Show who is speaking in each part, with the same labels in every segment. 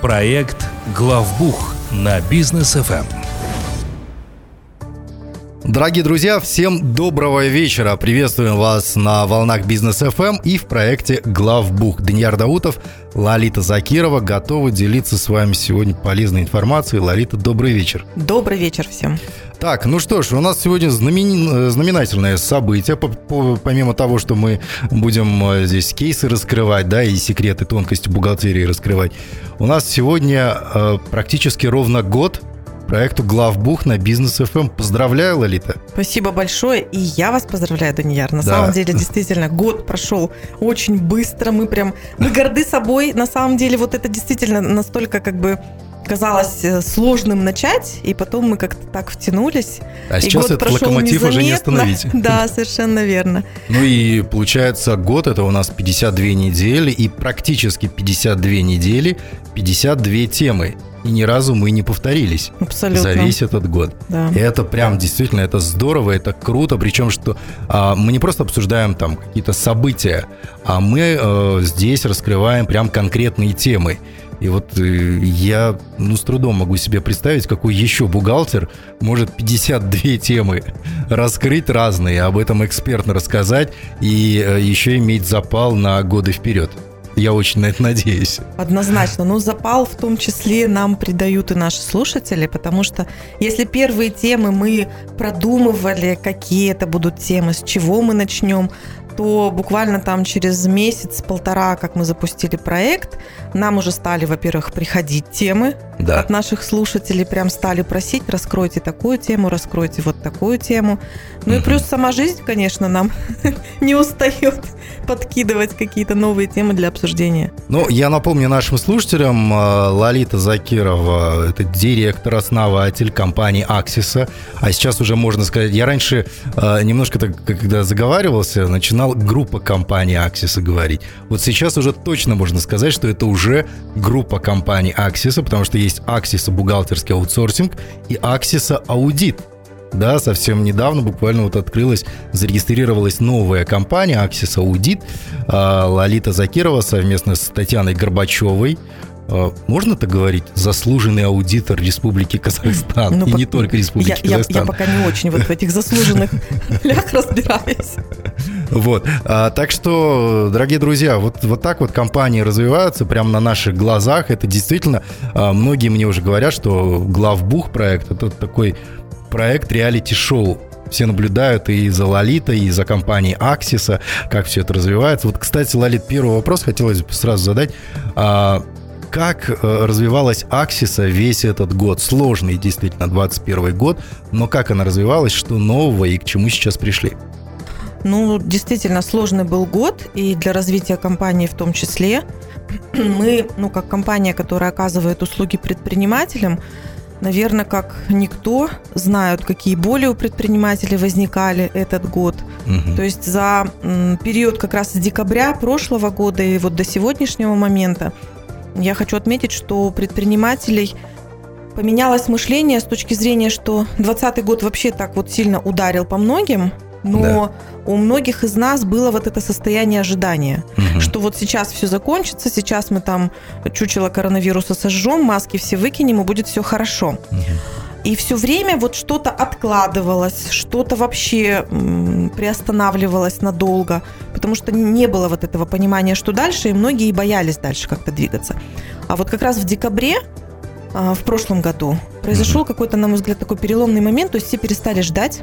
Speaker 1: Проект «Главбух» на бизнес ФМ.
Speaker 2: Дорогие друзья, всем доброго вечера. Приветствуем вас на волнах Бизнес FM и в проекте Главбух. Данияр Даутов, Лолита Закирова готовы делиться с вами сегодня полезной информацией. Лолита, добрый вечер.
Speaker 3: Добрый вечер всем.
Speaker 2: Так, ну что ж, у нас сегодня знамен... знаменательное событие. Помимо того, что мы будем э, здесь кейсы раскрывать, да, и секреты, тонкости бухгалтерии раскрывать, у нас сегодня э, практически ровно год проекту «Главбух» на Бизнес ФМ. Эм. Поздравляю, Лолита.
Speaker 3: Спасибо большое. И я вас поздравляю, Данияр. На да. самом деле, действительно, год прошел очень быстро. Мы прям, мы горды собой. На самом деле, вот это действительно настолько как бы казалось э, сложным начать, и потом мы как-то так втянулись.
Speaker 2: А сейчас этот локомотив незаметно. уже не остановить.
Speaker 3: Да, совершенно верно.
Speaker 2: Ну и получается год, это у нас 52 недели, и практически 52 недели, 52 темы и ни разу мы не повторились
Speaker 3: Абсолютно.
Speaker 2: за весь этот год. Да. И это прям действительно, это здорово, это круто, причем что а, мы не просто обсуждаем там какие-то события, а мы а, здесь раскрываем прям конкретные темы. И вот э, я ну, с трудом могу себе представить, какой еще бухгалтер может 52 темы раскрыть разные, об этом экспертно рассказать и э, еще иметь запал на годы вперед. Я очень на это надеюсь.
Speaker 3: Однозначно. Ну, запал в том числе нам придают и наши слушатели, потому что если первые темы мы продумывали, какие это будут темы, с чего мы начнем, то буквально там через месяц-полтора, как мы запустили проект, нам уже стали, во-первых, приходить темы да. от наших слушателей, прям стали просить, раскройте такую тему, раскройте вот такую тему. Ну угу. и плюс сама жизнь, конечно, нам не устает подкидывать какие-то новые темы для обсуждения.
Speaker 2: Ну, я напомню нашим слушателям, э, Лолита Закирова, это директор, основатель компании Аксиса, а сейчас уже можно сказать, я раньше э, немножко так, когда заговаривался, начинал группа компаний Аксиса говорить. Вот сейчас уже точно можно сказать, что это уже группа компаний Аксиса, потому что есть Аксиса бухгалтерский аутсорсинг и Аксиса аудит. Да, совсем недавно буквально вот открылась, зарегистрировалась новая компания Аксис Аудит. Лолита Закирова совместно с Татьяной Горбачевой а, можно так говорить, заслуженный аудитор Республики Казахстан, ну, и по... не только Республики
Speaker 3: я,
Speaker 2: Казахстан.
Speaker 3: Я, я пока не очень вот в этих заслуженных лях разбираюсь.
Speaker 2: Вот, а, так что, дорогие друзья, вот, вот так вот компании развиваются прямо на наших глазах. Это действительно, а, многие мне уже говорят, что главбух проект, это такой проект реалити-шоу, все наблюдают и за Лолитой, и за компанией Аксиса, как все это развивается. Вот, кстати, Лолит, первый вопрос хотелось бы сразу задать. А, как э, развивалась Аксиса весь этот год? Сложный, действительно, 21 год, но как она развивалась, что нового и к чему сейчас пришли?
Speaker 3: Ну, действительно, сложный был год, и для развития компании в том числе. Мы, ну, как компания, которая оказывает услуги предпринимателям, наверное, как никто, знают, какие боли у предпринимателей возникали этот год. Угу. То есть за период как раз с декабря прошлого года и вот до сегодняшнего момента я хочу отметить, что у предпринимателей поменялось мышление с точки зрения, что 2020 год вообще так вот сильно ударил по многим, но да. у многих из нас было вот это состояние ожидания, угу. что вот сейчас все закончится, сейчас мы там чучело коронавируса сожжем, маски все выкинем, и будет все хорошо. Угу. И все время вот что-то откладывалось, что-то вообще приостанавливалось надолго, потому что не было вот этого понимания, что дальше, и многие боялись дальше как-то двигаться. А вот как раз в декабре а, в прошлом году произошел какой-то, на мой взгляд, такой переломный момент, то есть все перестали ждать,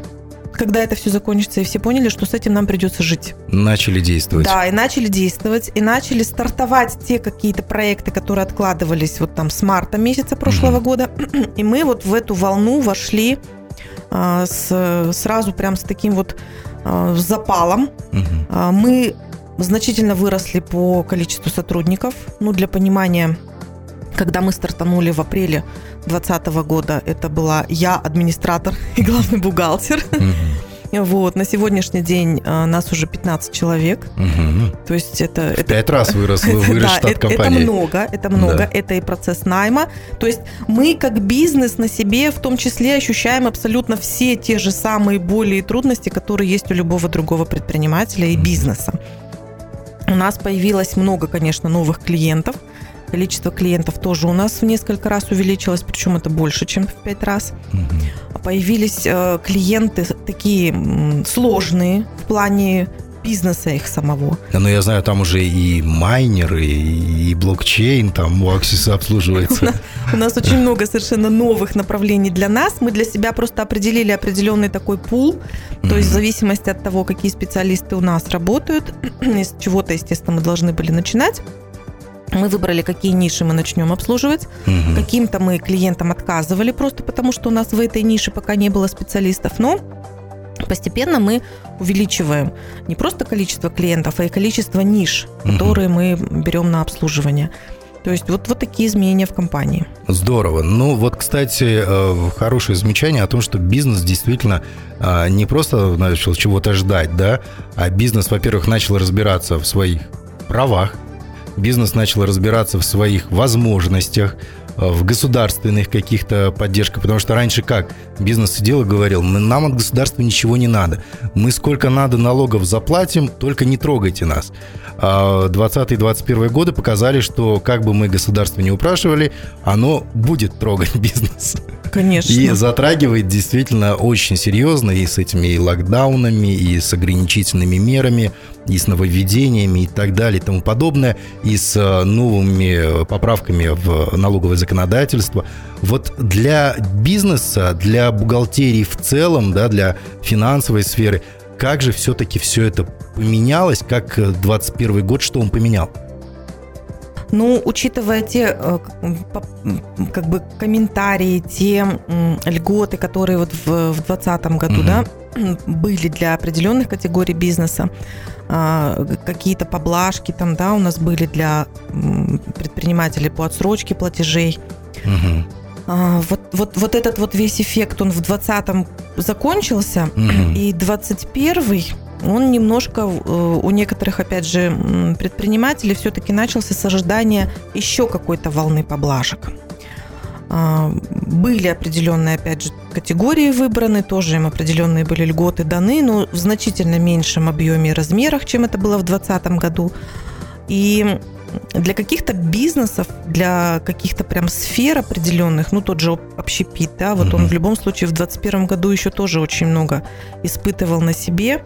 Speaker 3: когда это все закончится, и все поняли, что с этим нам придется жить.
Speaker 2: Начали действовать.
Speaker 3: Да, и начали действовать, и начали стартовать те какие-то проекты, которые откладывались вот там с марта месяца прошлого угу. года. И мы вот в эту волну вошли а, с, сразу прям с таким вот а, запалом. Угу. А, мы значительно выросли по количеству сотрудников. Ну, для понимания, когда мы стартанули в апреле 2020 года, это была я, администратор и главный бухгалтер. Вот, на сегодняшний день а, нас уже 15 человек. Угу. То есть это... В это,
Speaker 2: пять раз вырос, вырос штат
Speaker 3: это,
Speaker 2: компании.
Speaker 3: Это много, это много. Да. Это и процесс найма. То есть мы как бизнес на себе в том числе ощущаем абсолютно все те же самые боли и трудности, которые есть у любого другого предпринимателя и бизнеса. У нас появилось много, конечно, новых клиентов – количество клиентов тоже у нас в несколько раз увеличилось, причем это больше, чем в пять раз. Угу. Появились э, клиенты такие сложные в плане бизнеса их самого.
Speaker 2: Да, ну я знаю, там уже и майнеры, и, блокчейн, там у Axis обслуживается.
Speaker 3: У нас, у нас очень много совершенно новых направлений для нас. Мы для себя просто определили определенный такой пул, mm-hmm. то есть в зависимости от того, какие специалисты у нас работают, из чего-то, естественно, мы должны были начинать. Мы выбрали, какие ниши мы начнем обслуживать. Угу. Каким-то мы клиентам отказывали просто потому, что у нас в этой нише пока не было специалистов. Но постепенно мы увеличиваем не просто количество клиентов, а и количество ниш, угу. которые мы берем на обслуживание. То есть вот, вот такие изменения в компании.
Speaker 2: Здорово. Ну вот, кстати, э, хорошее замечание о том, что бизнес действительно э, не просто начал чего-то ждать, да, а бизнес, во-первых, начал разбираться в своих правах, бизнес начал разбираться в своих возможностях, Э, в государственных каких-то поддержках, потому что раньше как? Бизнес сидел и говорил, нам от государства ничего не надо. Мы сколько надо налогов заплатим, только не трогайте нас. А 20-21 годы показали, что как бы мы государство не упрашивали, оно будет трогать бизнес.
Speaker 3: Конечно.
Speaker 2: И затрагивает действительно очень серьезно и с этими и локдаунами, и с ограничительными мерами, и с нововведениями и так далее и тому подобное, и с э, новыми поправками в налоговое законодательство. Вот для бизнеса, для бухгалтерии в целом, да, для финансовой сферы, как же все-таки все это поменялось, как 2021 год, что он поменял?
Speaker 3: Ну, учитывая те э, как бы комментарии, те льготы, которые вот в 2020 году, угу. да, были для определенных категорий бизнеса, а, какие-то поблажки там, да, у нас были для предпринимателей по отсрочке платежей. Угу. Вот, вот, вот этот вот весь эффект, он в 2020 закончился, угу. и 21 он немножко э, у некоторых, опять же, предпринимателей все-таки начался с ожидания еще какой-то волны поблажек. А, были определенные, опять же, категории выбраны, тоже им определенные были льготы даны, но в значительно меньшем объеме и размерах, чем это было в 2020 году. И для каких-то бизнесов, для каких-то прям сфер определенных, ну тот же общепит, да, вот mm-hmm. он в любом случае в 2021 году еще тоже очень много испытывал на себе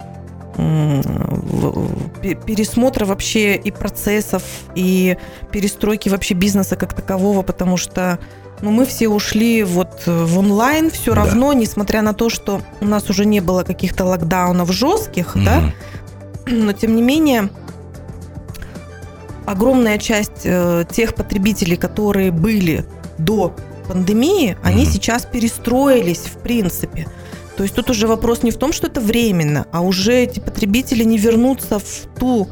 Speaker 3: пересмотра вообще и процессов, и перестройки вообще бизнеса как такового, потому что ну, мы все ушли вот в онлайн все да. равно, несмотря на то, что у нас уже не было каких-то локдаунов жестких, mm да, но тем не менее огромная часть э, тех потребителей, которые были до пандемии, mm они сейчас перестроились в принципе. То есть тут уже вопрос не в том, что это временно, а уже эти потребители не вернутся в ту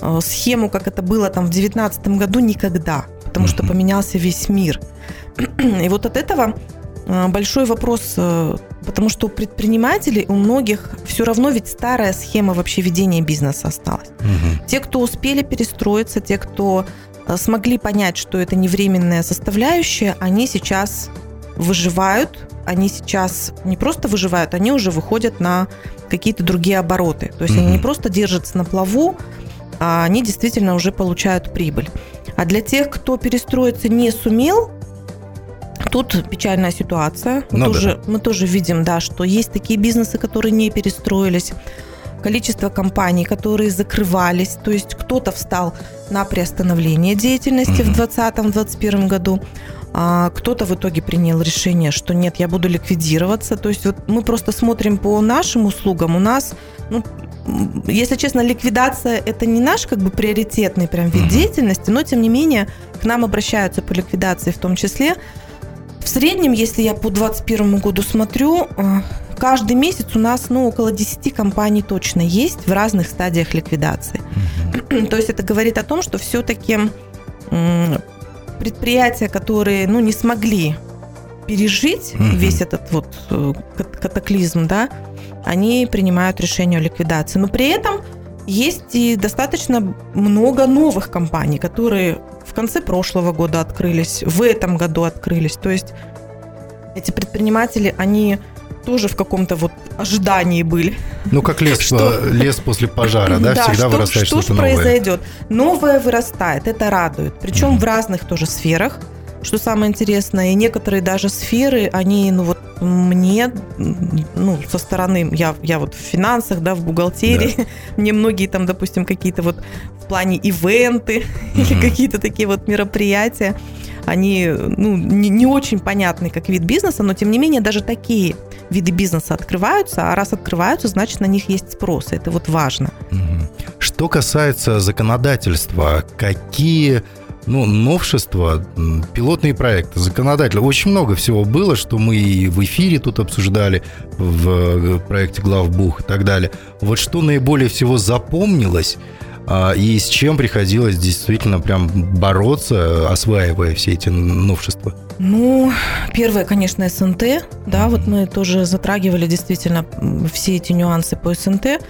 Speaker 3: э, схему, как это было там в 2019 году никогда, потому что поменялся весь мир. И вот от этого э, большой вопрос, э, потому что у предпринимателей, у многих все равно ведь старая схема вообще ведения бизнеса осталась. Угу. Те, кто успели перестроиться, те, кто смогли понять, что это не временная составляющая, они сейчас выживают, они сейчас не просто выживают, они уже выходят на какие-то другие обороты. То есть mm-hmm. они не просто держатся на плаву, а они действительно уже получают прибыль. А для тех, кто перестроиться не сумел, тут печальная ситуация. Мы, ну, тоже, да. мы тоже видим, да, что есть такие бизнесы, которые не перестроились количество компаний, которые закрывались, то есть кто-то встал на приостановление деятельности mm-hmm. в 2020-2021 году, а кто-то в итоге принял решение, что нет, я буду ликвидироваться. То есть вот мы просто смотрим по нашим услугам. У нас, ну, если честно, ликвидация это не наш как бы приоритетный прям вид деятельности, но тем не менее к нам обращаются по ликвидации в том числе. В среднем, если я по 2021 году смотрю, э, каждый месяц у нас ну, около 10 компаний точно есть в разных стадиях ликвидации. То есть это говорит о том, что все-таки предприятия, которые ну, не смогли пережить угу. весь этот вот э, катаклизм, да, они принимают решение о ликвидации. Но при этом есть и достаточно много новых компаний, которые в конце прошлого года открылись, в этом году открылись. То есть эти предприниматели, они тоже в каком-то вот ожидании были.
Speaker 2: Ну, как лес, что... лес после пожара, да,
Speaker 3: да
Speaker 2: всегда
Speaker 3: что,
Speaker 2: вырастает
Speaker 3: что
Speaker 2: что-то новое.
Speaker 3: произойдет? Новое вырастает, это радует. Причем mm-hmm. в разных тоже сферах. Что самое интересное, и некоторые даже сферы, они, ну вот мне, ну, со стороны, я, я вот в финансах, да, в бухгалтерии, да. мне многие там, допустим, какие-то вот в плане ивенты mm-hmm. или какие-то такие вот мероприятия, они, ну, не, не очень понятны как вид бизнеса, но тем не менее даже такие виды бизнеса открываются, а раз открываются, значит на них есть спрос, это вот важно.
Speaker 2: Что касается законодательства, какие ну, новшества, пилотные проекты, законодатели. Очень много всего было, что мы и в эфире тут обсуждали, в э, проекте Главбух и так далее. Вот что наиболее всего запомнилось, и с чем приходилось действительно прям бороться, осваивая все эти новшества?
Speaker 3: Ну, первое, конечно, СНТ. Да, вот мы тоже затрагивали действительно все эти нюансы по СНТ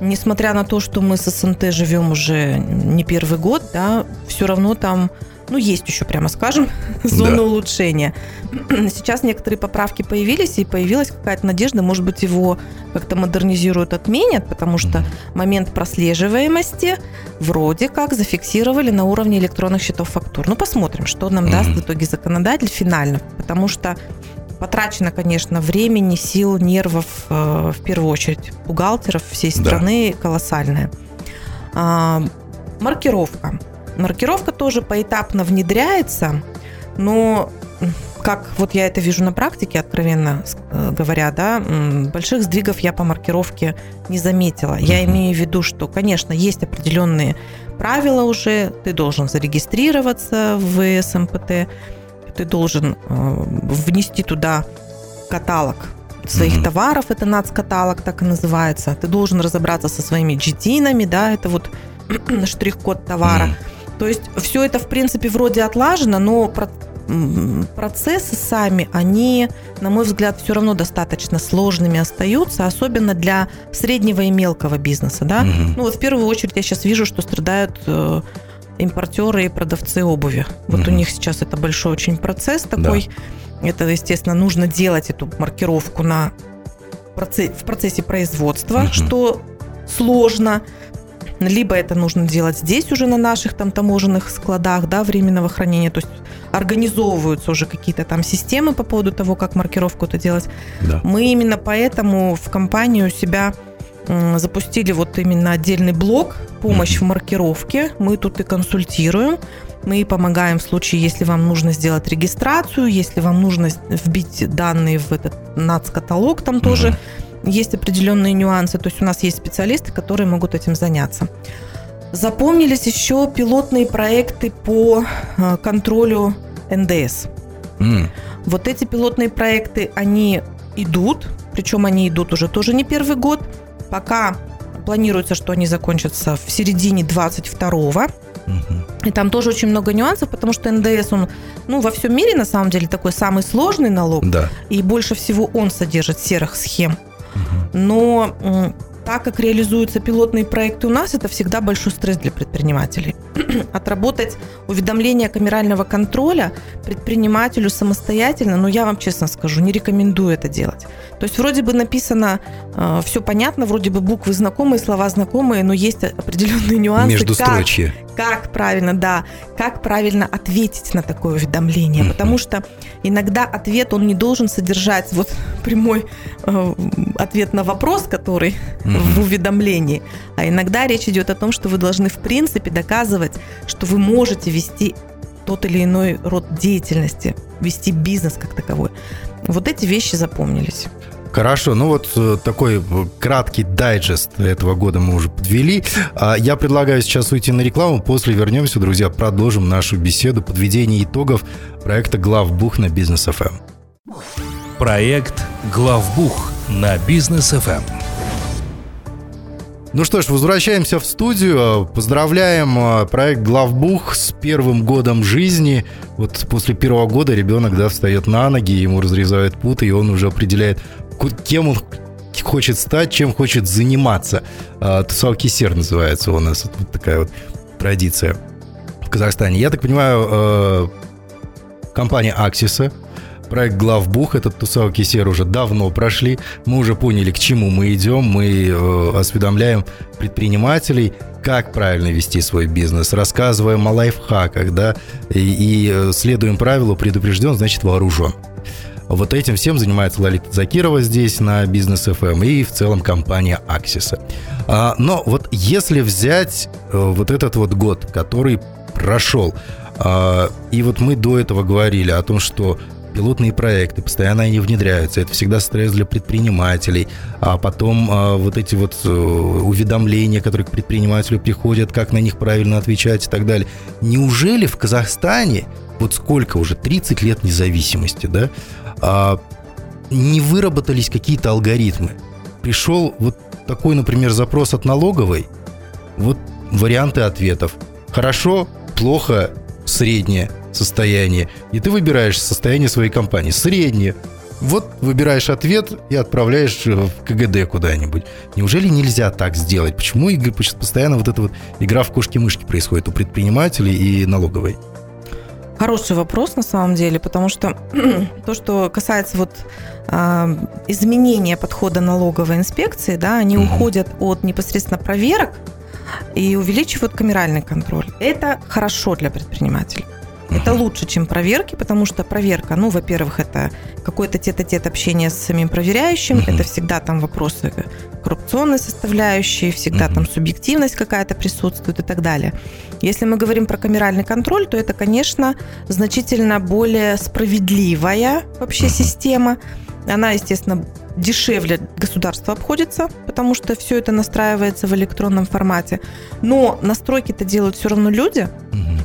Speaker 3: несмотря на то, что мы с СНТ живем уже не первый год, да, все равно там ну, есть еще, прямо скажем, зона да. улучшения. Сейчас некоторые поправки появились, и появилась какая-то надежда, может быть, его как-то модернизируют, отменят, потому что момент прослеживаемости вроде как зафиксировали на уровне электронных счетов фактур. Ну, посмотрим, что нам даст в итоге законодатель финально, потому что Потрачено, конечно, времени, сил, нервов, э, в первую очередь, бухгалтеров всей страны да. колоссальная. А, маркировка. Маркировка тоже поэтапно внедряется, но как вот я это вижу на практике, откровенно э, говоря, да, больших сдвигов я по маркировке не заметила. Я имею в виду, что, конечно, есть определенные правила уже, ты должен зарегистрироваться в СМПТ, ты должен э, внести туда каталог своих mm-hmm. товаров, это нацкаталог так и называется. Ты должен разобраться со своими GTINами, да, это вот штрих-код товара. Mm-hmm. То есть все это, в принципе, вроде отлажено, но процессы сами, они, на мой взгляд, все равно достаточно сложными остаются, особенно для среднего и мелкого бизнеса, да. Mm-hmm. Ну вот в первую очередь я сейчас вижу, что страдают э, импортеры и продавцы обуви. Вот угу. у них сейчас это большой очень процесс такой. Да. Это, естественно, нужно делать эту маркировку на процесс, в процессе производства, угу. что сложно. Либо это нужно делать здесь уже на наших там таможенных складах, да, временного хранения, то есть организовываются уже какие-то там системы по поводу того, как маркировку это делать. Да. Мы именно поэтому в компании у себя запустили вот именно отдельный блок «Помощь в маркировке». Мы тут и консультируем. Мы помогаем в случае, если вам нужно сделать регистрацию, если вам нужно вбить данные в этот НАЦ-каталог, там тоже есть определенные нюансы. То есть у нас есть специалисты, которые могут этим заняться. Запомнились еще пилотные проекты по э, контролю НДС. Mm. Вот эти пилотные проекты, они идут, причем они идут уже тоже не первый год. Пока планируется, что они закончатся в середине 22-го. И там тоже очень много нюансов, потому что НДС, он, ну, во всем мире, на самом деле, такой самый сложный налог. Да. И больше всего он содержит серых схем. Но так как реализуются пилотные проекты у нас, это всегда большой стресс для предпринимателей. Отработать уведомление камерального контроля предпринимателю самостоятельно, но я вам честно скажу, не рекомендую это делать. То есть вроде бы написано э, все понятно, вроде бы буквы знакомые, слова знакомые, но есть определенные нюансы.
Speaker 2: Между как,
Speaker 3: как правильно, да, как правильно ответить на такое уведомление, потому что иногда ответ он не должен содержать вот прямой э, ответ на вопрос, который в уведомлении. А иногда речь идет о том, что вы должны в принципе доказывать, что вы можете вести тот или иной род деятельности, вести бизнес как таковой. Вот эти вещи запомнились.
Speaker 2: Хорошо, ну вот э, такой краткий дайджест этого года мы уже подвели. А я предлагаю сейчас уйти на рекламу, после вернемся, друзья, продолжим нашу беседу, подведение итогов проекта «Главбух» на Бизнес ФМ.
Speaker 1: Проект «Главбух» на Бизнес ФМ.
Speaker 2: Ну что ж, возвращаемся в студию. Поздравляем а, проект «Главбух» с первым годом жизни. Вот после первого года ребенок да, встает на ноги, ему разрезают путы, и он уже определяет, кем он хочет стать, чем хочет заниматься. А, Тусалки сер называется у нас. Вот такая вот традиция в Казахстане. Я так понимаю, а, компания Аксиса проект Главбух, этот тусовки сер уже давно прошли. Мы уже поняли, к чему мы идем. Мы э, осведомляем предпринимателей, как правильно вести свой бизнес, рассказываем о лайфхаках, да, и, и э, следуем правилу «предупрежден, значит вооружен». Вот этим всем занимается Лолита Закирова здесь на Бизнес FM эм и в целом компания Аксиса. А, но вот если взять э, вот этот вот год, который прошел, а, и вот мы до этого говорили о том, что пилотные проекты, постоянно они внедряются, это всегда стресс для предпринимателей, а потом а, вот эти вот э, уведомления, которые к предпринимателю приходят, как на них правильно отвечать и так далее. Неужели в Казахстане, вот сколько уже, 30 лет независимости, да, а, не выработались какие-то алгоритмы? Пришел вот такой, например, запрос от налоговой, вот варианты ответов. Хорошо, плохо, среднее состояние. И ты выбираешь состояние своей компании. Среднее. Вот выбираешь ответ и отправляешь в КГД куда-нибудь. Неужели нельзя так сделать? Почему постоянно вот эта вот игра в кошки-мышки происходит у предпринимателей и налоговой?
Speaker 3: Хороший вопрос на самом деле, потому что то, что касается вот э, изменения подхода налоговой инспекции, да, они угу. уходят от непосредственно проверок и увеличивают камеральный контроль. Это хорошо для предпринимателей. Это лучше, чем проверки, потому что проверка, ну, во-первых, это какое-то тет-а-тет общение с самим проверяющим, uh-huh. это всегда там вопросы коррупционной составляющей, всегда uh-huh. там субъективность какая-то присутствует и так далее. Если мы говорим про камеральный контроль, то это, конечно, значительно более справедливая вообще uh-huh. система. Она, естественно, дешевле государство обходится, потому что все это настраивается в электронном формате. Но настройки-то делают все равно люди.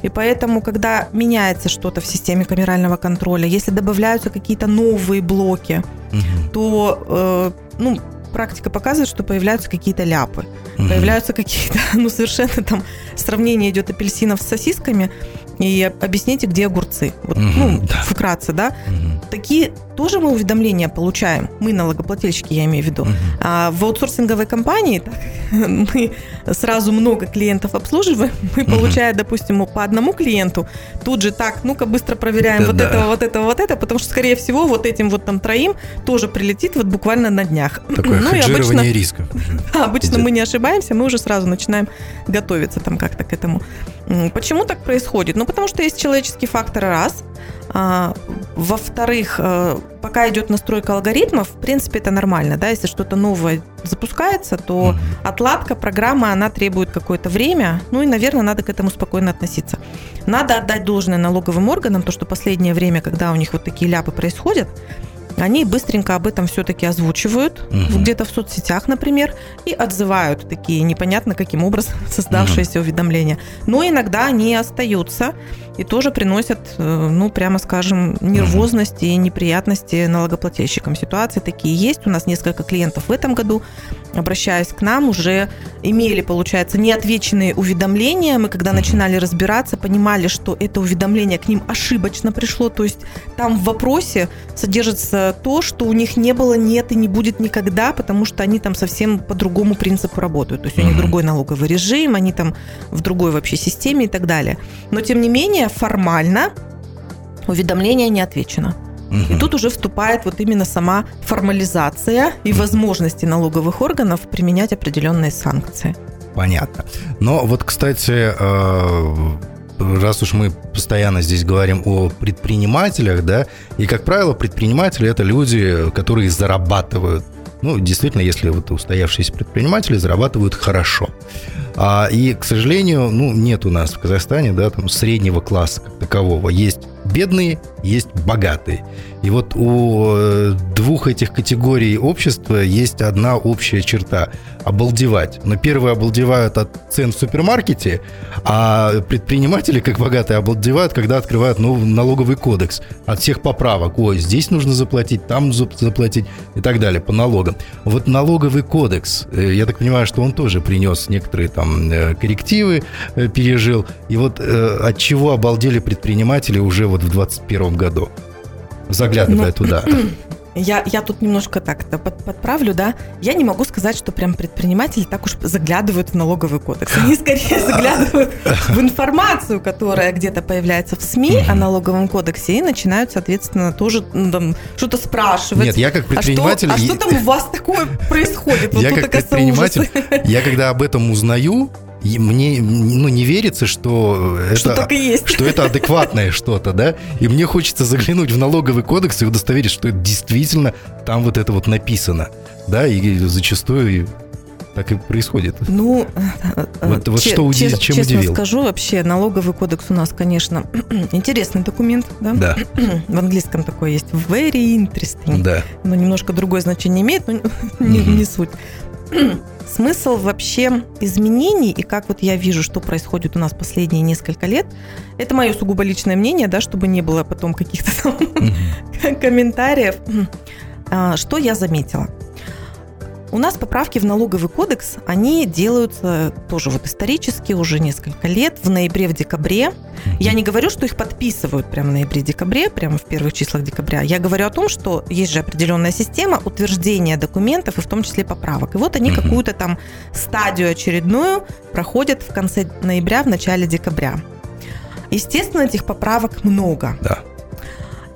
Speaker 3: И поэтому, когда меняется что-то в системе камерального контроля, если добавляются какие-то новые блоки, угу. то э, ну, практика показывает, что появляются какие-то ляпы. Угу. Появляются какие-то, ну, совершенно там сравнение идет апельсинов с сосисками, и объясните, где огурцы. Вот, угу, ну, да. вкратце, да. Угу. Такие тоже мы уведомления получаем. Мы, налогоплательщики, я имею в виду. Угу. А в аутсорсинговой компании мы сразу много клиентов обслуживаем. Мы, угу. получая, допустим, по одному клиенту, тут же так, ну-ка быстро проверяем это вот да. этого, вот этого, вот это, потому что, скорее всего, вот этим вот там троим тоже прилетит вот буквально на днях.
Speaker 2: Такое ну, и обычно,
Speaker 3: рисков. Обычно идет. мы не ошибаемся, мы уже сразу начинаем готовиться там как-то к этому. Почему так происходит? Ну, потому что есть человеческий фактор, раз. А, во-вторых, э, пока идет настройка алгоритмов, в принципе, это нормально, да, если что-то новое запускается, то отладка программы, она требует какое-то время, ну и, наверное, надо к этому спокойно относиться. Надо отдать должное налоговым органам, то, что последнее время, когда у них вот такие ляпы происходят, они быстренько об этом все-таки озвучивают, угу. где-то в соцсетях, например, и отзывают такие непонятно каким образом создавшиеся угу. уведомления. Но иногда они остаются и тоже приносят, э, ну, прямо скажем, нервозности и неприятности налогоплательщикам. Ситуации такие есть. У нас несколько клиентов в этом году, обращаясь к нам, уже имели, получается, неотвеченные уведомления. Мы, когда начинали разбираться, понимали, что это уведомление к ним ошибочно пришло. То есть там в вопросе содержится то, что у них не было, нет и не будет никогда, потому что они там совсем по другому принципу работают. То есть у них другой налоговый режим, они там в другой вообще системе и так далее. Но, тем не менее, формально уведомление не отвечено. Угу. И тут уже вступает вот именно сама формализация и возможности налоговых органов применять определенные санкции.
Speaker 2: Понятно. Но вот, кстати, э, раз уж мы постоянно здесь говорим о предпринимателях, да, и, как правило, предприниматели – это люди, которые зарабатывают. Ну, действительно, если вот устоявшиеся предприниматели зарабатывают хорошо. А, и, к сожалению, ну, нет у нас в Казахстане, да, там среднего класса как такового. Есть бедные, есть богатые. И вот у э, двух этих категорий общества есть одна общая черта – обалдевать. Но первые обалдевают от цен в супермаркете, а предприниматели, как богатые, обалдевают, когда открывают новый налоговый кодекс от всех поправок. Ой, здесь нужно заплатить, там заплатить и так далее по налогам. Вот налоговый кодекс, э, я так понимаю, что он тоже принес некоторые там э, коррективы, пережил. И вот от чего обалдели предприниматели уже вот в 2021 году? заглядывая ну, туда?
Speaker 3: Я, я тут немножко так под, подправлю, да. Я не могу сказать, что прям предприниматели так уж заглядывают в налоговый кодекс. Они скорее заглядывают в информацию, которая где-то появляется в СМИ о налоговом кодексе и начинают, соответственно, тоже ну, что-то спрашивать.
Speaker 2: Нет, я как предприниматель...
Speaker 3: А что, а что там у вас такое происходит?
Speaker 2: Вот я как предприниматель, я когда об этом узнаю, мне ну, не верится, что
Speaker 3: что это, есть.
Speaker 2: что это адекватное что-то, да? И мне хочется заглянуть в налоговый кодекс и удостоверить, что это действительно там вот это вот написано, да? И зачастую так и происходит.
Speaker 3: Ну,
Speaker 2: вот, вот че, что уди- чем
Speaker 3: честно
Speaker 2: удивил?
Speaker 3: скажу, вообще налоговый кодекс у нас, конечно, интересный документ, да?
Speaker 2: Да.
Speaker 3: В английском такой есть very interesting.
Speaker 2: Да.
Speaker 3: Но немножко другое значение имеет, но не, не суть. Смысл вообще изменений и как вот я вижу, что происходит у нас последние несколько лет, это мое сугубо личное мнение, да, чтобы не было потом каких-то там комментариев. А, что я заметила? У нас поправки в налоговый кодекс, они делаются тоже вот исторически уже несколько лет, в ноябре, в декабре. Я не говорю, что их подписывают прямо в ноябре-декабре, прямо в первых числах декабря. Я говорю о том, что есть же определенная система утверждения документов и в том числе поправок. И вот они какую-то там стадию очередную проходят в конце ноября, в начале декабря. Естественно, этих поправок много.
Speaker 2: Да.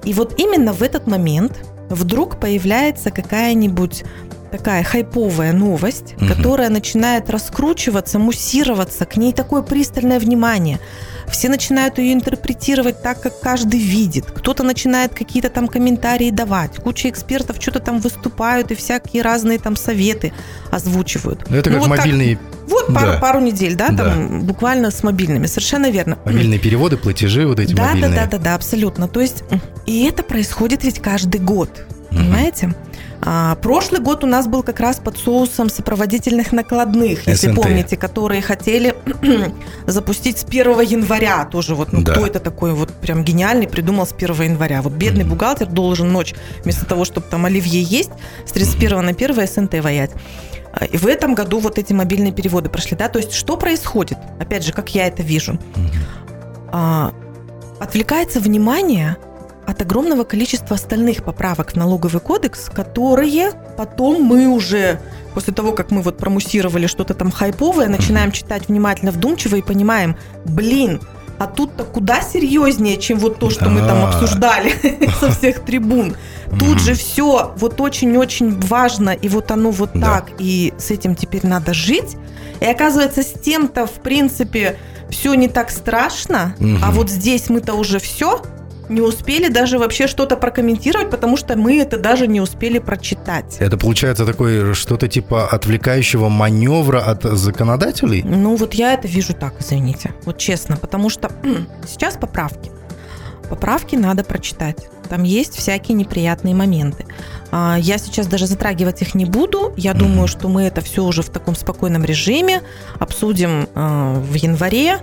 Speaker 3: И вот именно в этот момент вдруг появляется какая-нибудь такая хайповая новость, угу. которая начинает раскручиваться, муссироваться, к ней такое пристальное внимание. Все начинают ее интерпретировать так, как каждый видит. Кто-то начинает какие-то там комментарии давать. Куча экспертов что-то там выступают и всякие разные там советы озвучивают.
Speaker 2: Ну, это ну, как вот мобильные...
Speaker 3: Как, вот да. пару, пару недель, да, да, там буквально с мобильными. Совершенно верно.
Speaker 2: Мобильные переводы, платежи вот эти
Speaker 3: да,
Speaker 2: мобильные.
Speaker 3: Да, да, да, да, абсолютно. То есть, и это происходит ведь каждый год. Понимаете? А, прошлый год у нас был как раз под соусом сопроводительных накладных, если СНТ. помните, которые хотели запустить с 1 января. Тоже вот, ну, да. кто это такой вот прям гениальный придумал с 1 января. Вот бедный mm-hmm. бухгалтер должен ночь, вместо того, чтобы там оливье есть, с 31 mm-hmm. на 1 СНТ воять. А, и в этом году вот эти мобильные переводы прошли, да, то есть что происходит? Опять же, как я это вижу. Mm-hmm. А, отвлекается внимание от огромного количества остальных поправок в налоговый кодекс, которые потом мы уже после того, как мы вот промуссировали что-то там хайповое, начинаем читать внимательно, вдумчиво и понимаем, блин, а тут-то куда серьезнее, чем вот то, что мы там обсуждали со всех трибун. Тут же все вот очень-очень важно, и вот оно вот так, и с этим теперь надо жить. И оказывается, с тем-то, в принципе, все не так страшно, а вот здесь мы-то уже все, не успели даже вообще что-то прокомментировать, потому что мы это даже не успели прочитать.
Speaker 2: Это получается такое что-то типа отвлекающего маневра от законодателей?
Speaker 3: Ну вот я это вижу так, извините, вот честно, потому что сейчас поправки. Поправки надо прочитать. Там есть всякие неприятные моменты. А, я сейчас даже затрагивать их не буду. Я mm-hmm. думаю, что мы это все уже в таком спокойном режиме обсудим а, в январе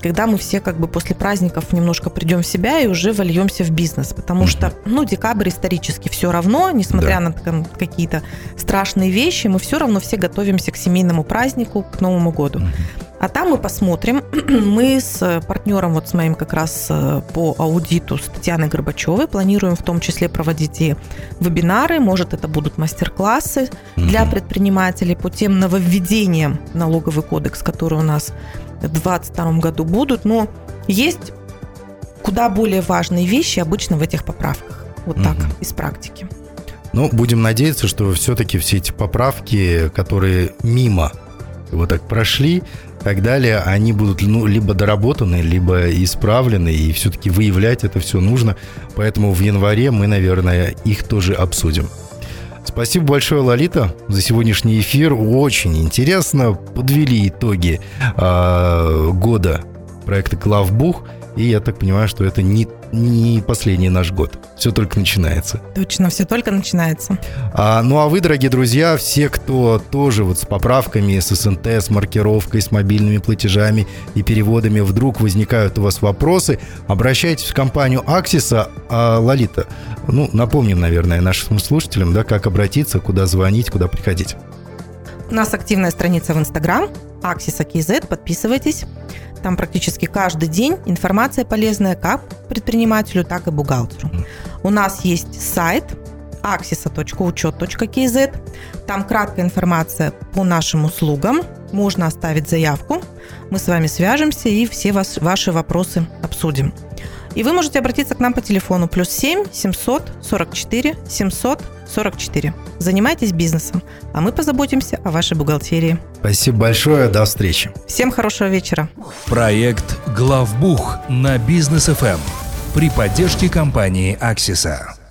Speaker 3: когда мы все как бы после праздников немножко придем в себя и уже вольемся в бизнес. Потому что, ну, декабрь исторически все равно, несмотря да. на там, какие-то страшные вещи, мы все равно все готовимся к семейному празднику, к Новому году. А там мы посмотрим. Мы с партнером, вот с моим как раз э, по аудиту, с Татьяной Горбачевой, планируем в том числе проводить и вебинары, может, это будут мастер-классы для предпринимателей по тем нововведениям налоговый кодекс, который у нас 2022 году будут, но есть куда более важные вещи обычно в этих поправках. Вот так, угу. из практики.
Speaker 2: Ну, будем надеяться, что все-таки все эти поправки, которые мимо вот так прошли, и так далее, они будут ну, либо доработаны, либо исправлены, и все-таки выявлять это все нужно. Поэтому в январе мы, наверное, их тоже обсудим. Спасибо большое, Лолита, за сегодняшний эфир. Очень интересно. Подвели итоги э, года проекта «Главбух». И я так понимаю, что это не, не последний наш год. Все только начинается.
Speaker 3: Точно, все только начинается.
Speaker 2: А, ну а вы, дорогие друзья, все, кто тоже вот с поправками, с СНТ, с маркировкой, с мобильными платежами и переводами, вдруг возникают у вас вопросы, обращайтесь в компанию Аксиса. А, Лолита, ну, напомним, наверное, нашим слушателям, да, как обратиться, куда звонить, куда приходить.
Speaker 3: У нас активная страница в Инстаграм, Аксиса KZ, подписывайтесь. Там практически каждый день информация полезная как предпринимателю, так и бухгалтеру. У нас есть сайт axisa.учет.kz. Там краткая информация по нашим услугам. Можно оставить заявку. Мы с вами свяжемся и все вас, ваши вопросы обсудим. И вы можете обратиться к нам по телефону плюс 7 744 744. Занимайтесь бизнесом, а мы позаботимся о вашей бухгалтерии.
Speaker 2: Спасибо большое, до встречи.
Speaker 3: Всем хорошего вечера.
Speaker 1: Проект «Главбух» на Бизнес ФМ при поддержке компании «Аксиса».